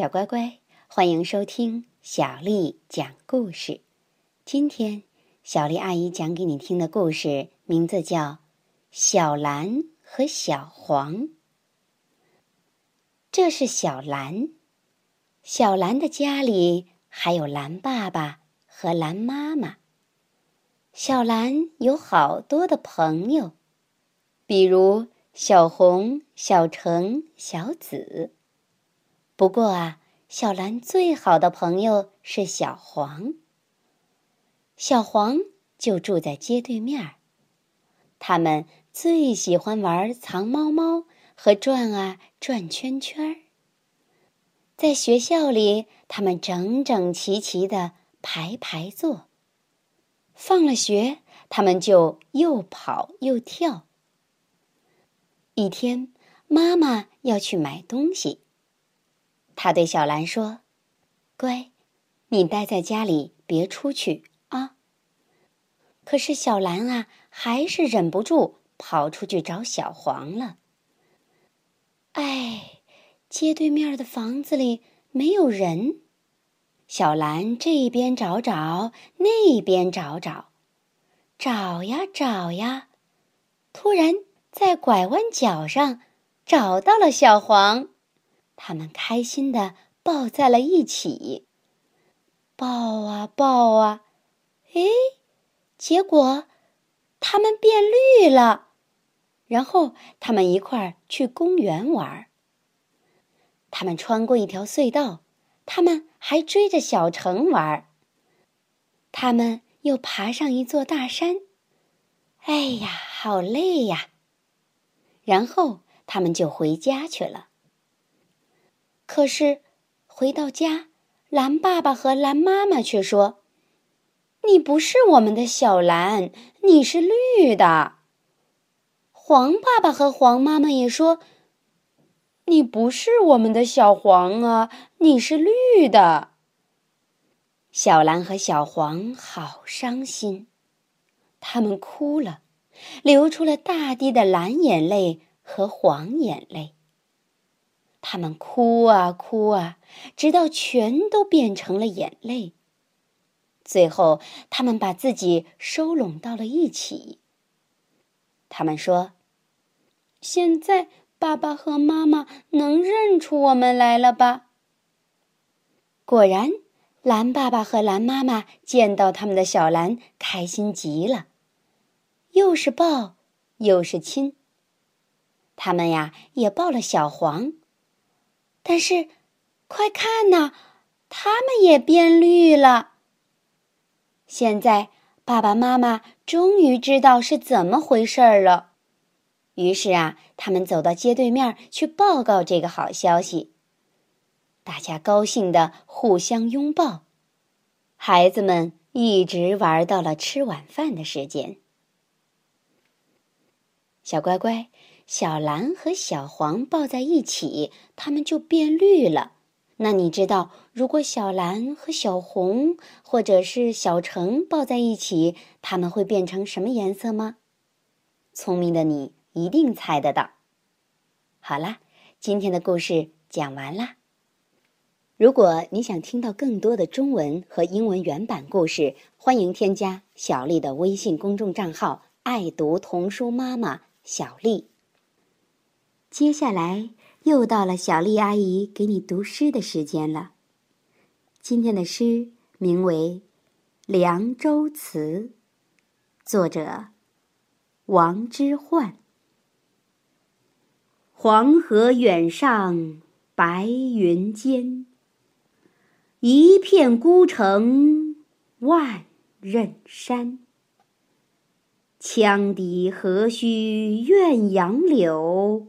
小乖乖，欢迎收听小丽讲故事。今天，小丽阿姨讲给你听的故事名字叫《小蓝和小黄》。这是小蓝，小蓝的家里还有蓝爸爸和蓝妈妈。小蓝有好多的朋友，比如小红、小橙、小紫。不过啊，小蓝最好的朋友是小黄。小黄就住在街对面儿，他们最喜欢玩藏猫猫和转啊转圈圈儿。在学校里，他们整整齐齐的排排坐。放了学，他们就又跑又跳。一天，妈妈要去买东西。他对小兰说：“乖，你待在家里，别出去啊。”可是小兰啊，还是忍不住跑出去找小黄了。哎，街对面的房子里没有人。小兰这边找找，那边找找，找呀找呀，突然在拐弯角上找到了小黄。他们开心的抱在了一起，抱啊抱啊，哎，结果他们变绿了。然后他们一块儿去公园玩儿。他们穿过一条隧道，他们还追着小城玩儿。他们又爬上一座大山，哎呀，好累呀！然后他们就回家去了。可是，回到家，蓝爸爸和蓝妈妈却说：“你不是我们的小蓝，你是绿的。”黄爸爸和黄妈妈也说：“你不是我们的小黄啊，你是绿的。”小蓝和小黄好伤心，他们哭了，流出了大滴的蓝眼泪和黄眼泪。他们哭啊哭啊，直到全都变成了眼泪。最后，他们把自己收拢到了一起。他们说：“现在爸爸和妈妈能认出我们来了吧？”果然，蓝爸爸和蓝妈妈见到他们的小蓝，开心极了，又是抱，又是亲。他们呀，也抱了小黄。但是，快看呐，他们也变绿了。现在，爸爸妈妈终于知道是怎么回事儿了。于是啊，他们走到街对面去报告这个好消息。大家高兴的互相拥抱，孩子们一直玩到了吃晚饭的时间。小乖乖。小蓝和小黄抱在一起，它们就变绿了。那你知道，如果小蓝和小红或者是小橙抱在一起，它们会变成什么颜色吗？聪明的你一定猜得到。好啦，今天的故事讲完啦。如果你想听到更多的中文和英文原版故事，欢迎添加小丽的微信公众账号“爱读童书妈妈小丽”。接下来又到了小丽阿姨给你读诗的时间了。今天的诗名为《凉州词》，作者王之涣。黄河远上白云间，一片孤城万仞山。羌笛何须怨杨柳？